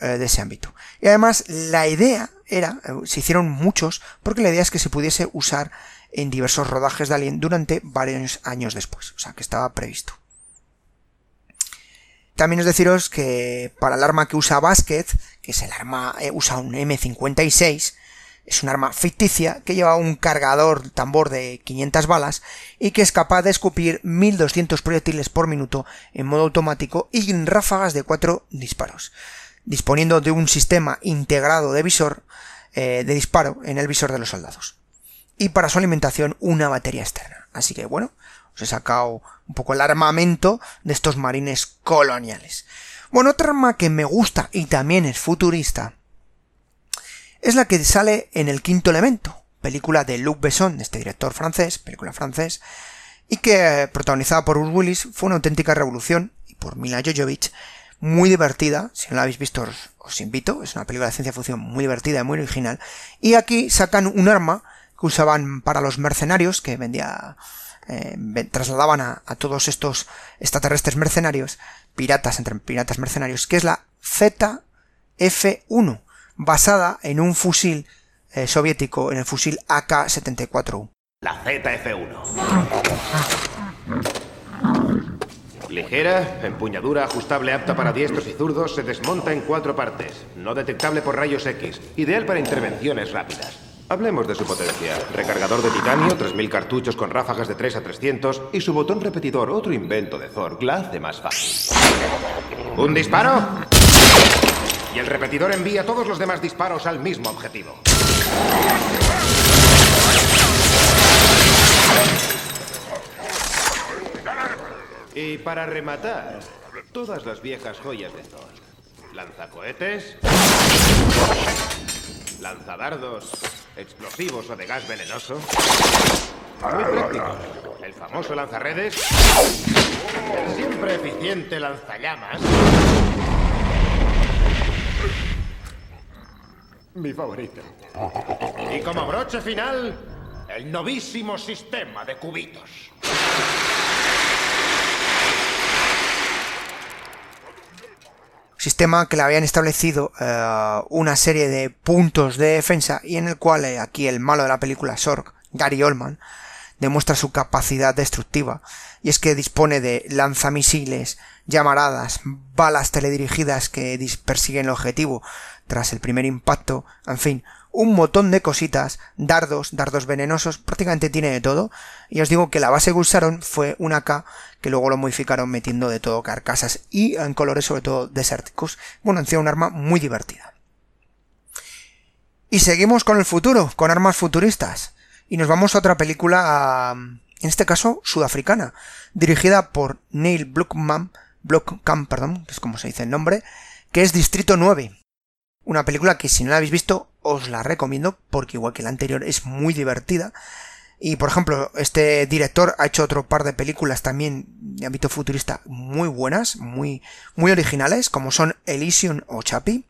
eh, de ese ámbito. Y además la idea era, eh, se hicieron muchos, porque la idea es que se pudiese usar en diversos rodajes de Alien durante varios años después, o sea que estaba previsto. También es deciros que para el arma que usa Basket, que es el arma, eh, usa un M56, es un arma ficticia que lleva un cargador tambor de 500 balas y que es capaz de escupir 1200 proyectiles por minuto en modo automático y en ráfagas de 4 disparos, disponiendo de un sistema integrado de visor eh, de disparo en el visor de los soldados. Y para su alimentación una batería externa. Así que bueno, he sacado un poco el armamento de estos marines coloniales. Bueno, otra arma que me gusta y también es futurista es la que sale en El Quinto Elemento, película de Luc Besson, este director francés, película francés, y que, protagonizada por Bruce Willis, fue una auténtica revolución, y por Mila Jovovich, muy divertida, si no la habéis visto os, os invito, es una película de ciencia ficción muy divertida y muy original, y aquí sacan un arma que usaban para los mercenarios, que vendía, eh, trasladaban a, a todos estos extraterrestres mercenarios, piratas entre piratas mercenarios, que es la ZF-1, basada en un fusil eh, soviético, en el fusil AK-74U. La ZF-1. Ligera, empuñadura ajustable apta para diestros y zurdos, se desmonta en cuatro partes. No detectable por rayos X. Ideal para intervenciones rápidas. Hablemos de su potencia. Recargador de titanio, 3.000 cartuchos con ráfagas de 3 a 300 y su botón repetidor, otro invento de Thor, la hace más fácil. ¿Un disparo? Y el repetidor envía todos los demás disparos al mismo objetivo. Y para rematar, todas las viejas joyas de Thor. Lanzacohetes, lanzadardos, explosivos o de gas venenoso. Muy práctico. El famoso lanzarredes. El siempre eficiente lanzallamas. Mi favorito. Y como broche final, el novísimo sistema de cubitos. Sistema que le habían establecido eh, una serie de puntos de defensa y en el cual eh, aquí el malo de la película Sorg, Gary Oldman, demuestra su capacidad destructiva. Y es que dispone de lanzamisiles, llamaradas, balas teledirigidas que persiguen el objetivo tras el primer impacto, en fin, un montón de cositas, dardos, dardos venenosos, prácticamente tiene de todo. Y os digo que la base que usaron fue una K que luego lo modificaron metiendo de todo carcasas y en colores sobre todo desérticos. Bueno, encima un arma muy divertida. Y seguimos con el futuro, con armas futuristas. Y nos vamos a otra película, en este caso sudafricana, dirigida por Neil Blomkamp, Blomkamp, perdón, es como se dice el nombre, que es Distrito 9. Una película que si no la habéis visto os la recomiendo porque igual que la anterior es muy divertida. Y por ejemplo, este director ha hecho otro par de películas también de ámbito futurista muy buenas, muy, muy originales, como son Elysium o Chappie.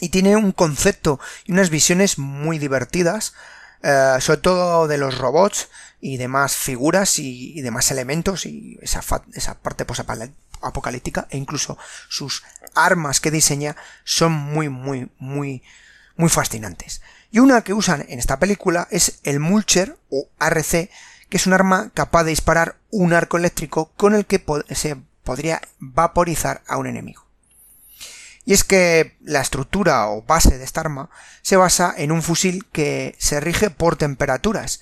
Y tiene un concepto y unas visiones muy divertidas, eh, sobre todo de los robots y demás figuras y, demás elementos y esa, esa parte apocalíptica e incluso sus armas que diseña son muy muy muy muy fascinantes. Y una que usan en esta película es el Mulcher o RC, que es un arma capaz de disparar un arco eléctrico con el que se podría vaporizar a un enemigo. Y es que la estructura o base de esta arma se basa en un fusil que se rige por temperaturas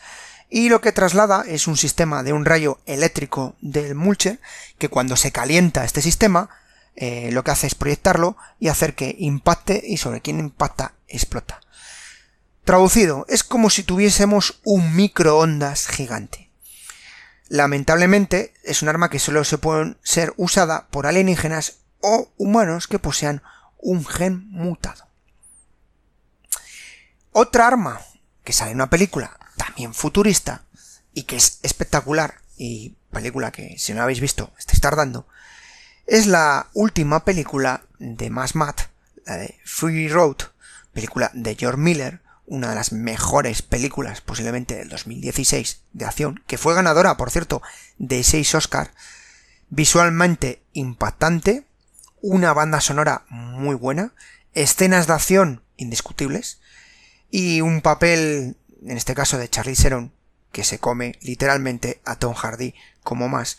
y lo que traslada es un sistema de un rayo eléctrico del Mulcher que cuando se calienta este sistema eh, lo que hace es proyectarlo y hacer que impacte y sobre quien impacta explota. Traducido, es como si tuviésemos un microondas gigante. Lamentablemente es un arma que solo se puede ser usada por alienígenas o humanos que posean un gen mutado. Otra arma que sale en una película también futurista y que es espectacular y película que si no la habéis visto estáis tardando es la última película de Mass Matt, la de Free Road, película de George Miller, una de las mejores películas posiblemente del 2016 de acción, que fue ganadora, por cierto, de 6 Oscars, visualmente impactante, una banda sonora muy buena, escenas de acción indiscutibles y un papel, en este caso de Charlie Theron, que se come literalmente a Tom Hardy como más,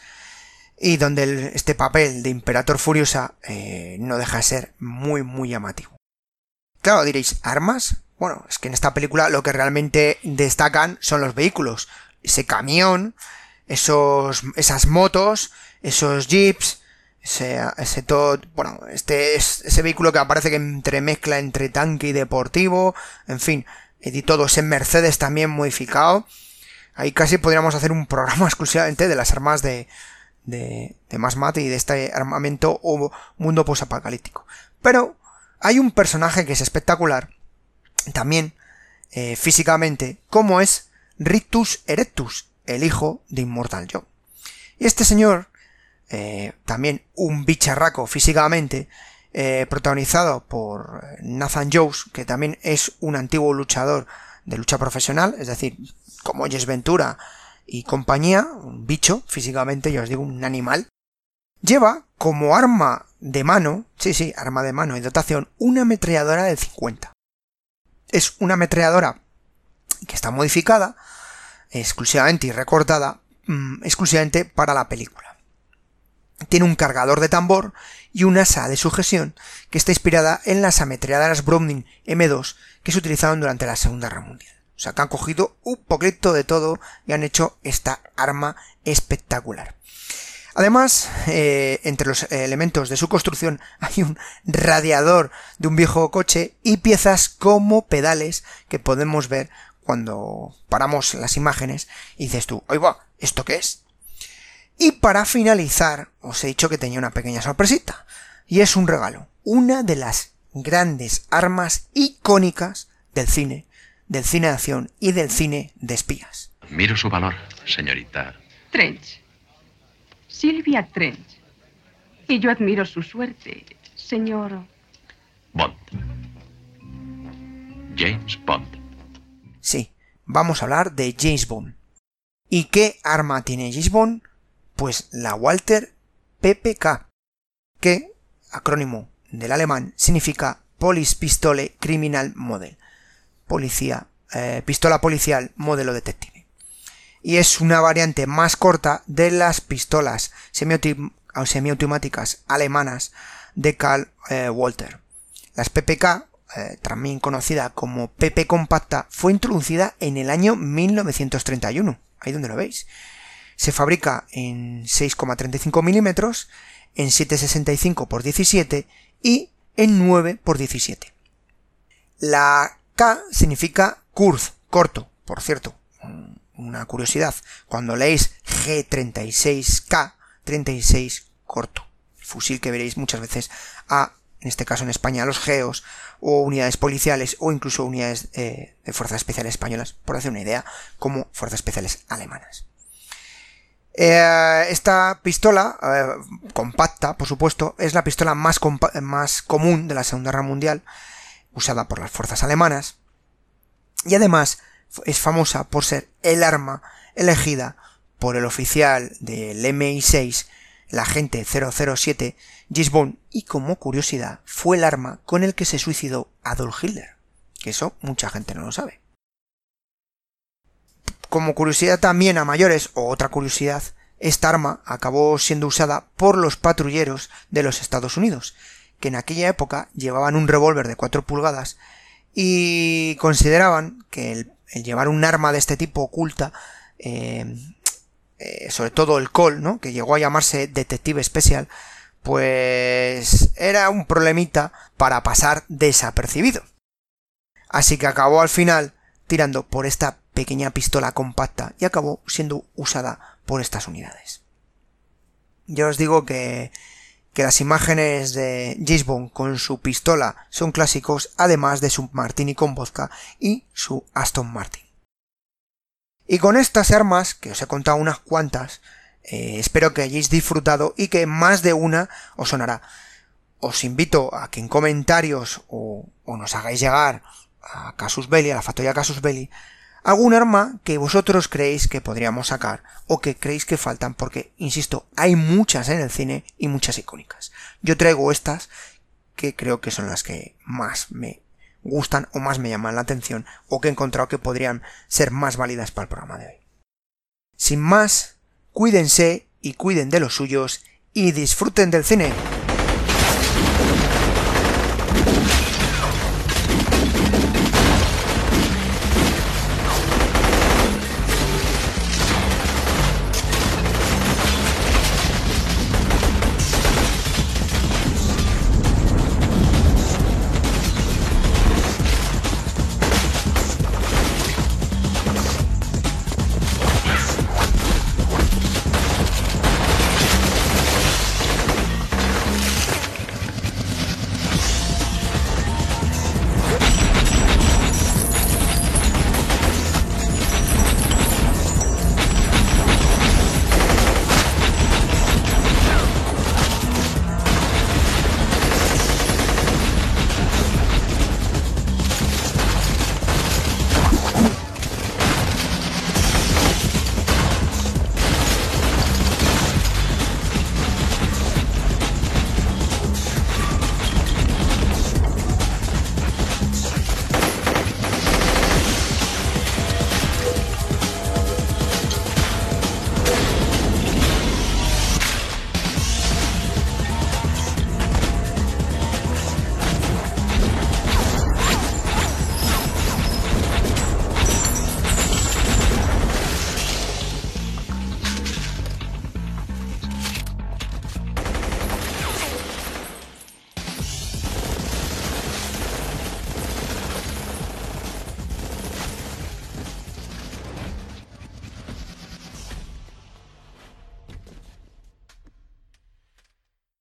y donde este papel de Imperator Furiosa eh, no deja de ser muy muy llamativo. Claro, diréis, ¿armas? Bueno, es que en esta película lo que realmente destacan son los vehículos. Ese camión, esos, esas motos, esos jeeps, ese, ese todo, bueno, este es ese vehículo que aparece que entremezcla entre tanque y deportivo, en fin, y todo ese Mercedes también modificado. Ahí casi podríamos hacer un programa exclusivamente de las armas de, de, de más mate y de este armamento o mundo posapocalíptico. Pero hay un personaje que es espectacular, también eh, físicamente, como es Rictus Erectus, el hijo de Immortal Joe. Y este señor, eh, también un bicharraco físicamente, eh, protagonizado por Nathan Jones, que también es un antiguo luchador de lucha profesional, es decir, como Jess Ventura y compañía, un bicho, físicamente, yo os digo, un animal, lleva como arma de mano, sí, sí, arma de mano y dotación, una ametralladora de 50. Es una ametralladora que está modificada exclusivamente y recortada mmm, exclusivamente para la película. Tiene un cargador de tambor y una asa de sujeción que está inspirada en las ametralladoras Browning M2 que se utilizaron durante la Segunda Guerra Mundial. O sea, que han cogido un poquito de todo y han hecho esta arma espectacular. Además, eh, entre los elementos de su construcción hay un radiador de un viejo coche y piezas como pedales que podemos ver cuando paramos las imágenes y dices tú, oiga, ¿esto qué es? Y para finalizar, os he dicho que tenía una pequeña sorpresita. Y es un regalo. Una de las grandes armas icónicas del cine, del cine de acción y del cine de espías. Miro su valor, señorita. Trench. Silvia Trench. Y yo admiro su suerte, señor. Bond. James Bond. Sí, vamos a hablar de James Bond. ¿Y qué arma tiene James Bond? Pues la Walter PPK, que, acrónimo del alemán, significa Police Pistole Criminal Model. Policía, eh, pistola policial modelo detective. Y es una variante más corta de las pistolas semiautomáticas alemanas de Karl eh, Walter. Las PPK, eh, también conocida como PP compacta, fue introducida en el año 1931. Ahí donde lo veis. Se fabrica en 6,35 milímetros, en 7,65 x 17 y en 9 x 17. La K significa Kurz, corto, por cierto. Una curiosidad, cuando leéis G36K, 36 corto. Fusil que veréis muchas veces a, en este caso en España, a los geos o unidades policiales o incluso unidades eh, de fuerzas especiales españolas, por hacer una idea, como fuerzas especiales alemanas. Eh, esta pistola, eh, compacta, por supuesto, es la pistola más, más común de la Segunda Guerra Mundial, usada por las fuerzas alemanas, y además es famosa por ser el arma elegida por el oficial del MI6, el agente 007, Gisbon, y como curiosidad, fue el arma con el que se suicidó Adolf Hitler, que eso mucha gente no lo sabe. Como curiosidad también a mayores, o otra curiosidad, esta arma acabó siendo usada por los patrulleros de los Estados Unidos, que en aquella época llevaban un revólver de 4 pulgadas y consideraban que el, el, llevar un arma de este tipo oculta eh, eh, sobre todo el Cole, ¿no? Que llegó a llamarse Detective Especial, pues era un problemita para pasar desapercibido. Así que acabó al final tirando por esta pequeña pistola compacta y acabó siendo usada por estas unidades. Yo os digo que, que las imágenes de Gisbon con su pistola son clásicos, además de su Martini con vodka y su Aston Martin. Y con estas armas, que os he contado unas cuantas, eh, espero que hayáis disfrutado y que más de una os sonará. Os invito a que en comentarios o, o nos hagáis llegar a Casus Belli, a la factoría Casus Belli, algún arma que vosotros creéis que podríamos sacar o que creéis que faltan porque, insisto, hay muchas en el cine y muchas icónicas. Yo traigo estas que creo que son las que más me gustan o más me llaman la atención o que he encontrado que podrían ser más válidas para el programa de hoy. Sin más, cuídense y cuiden de los suyos y disfruten del cine.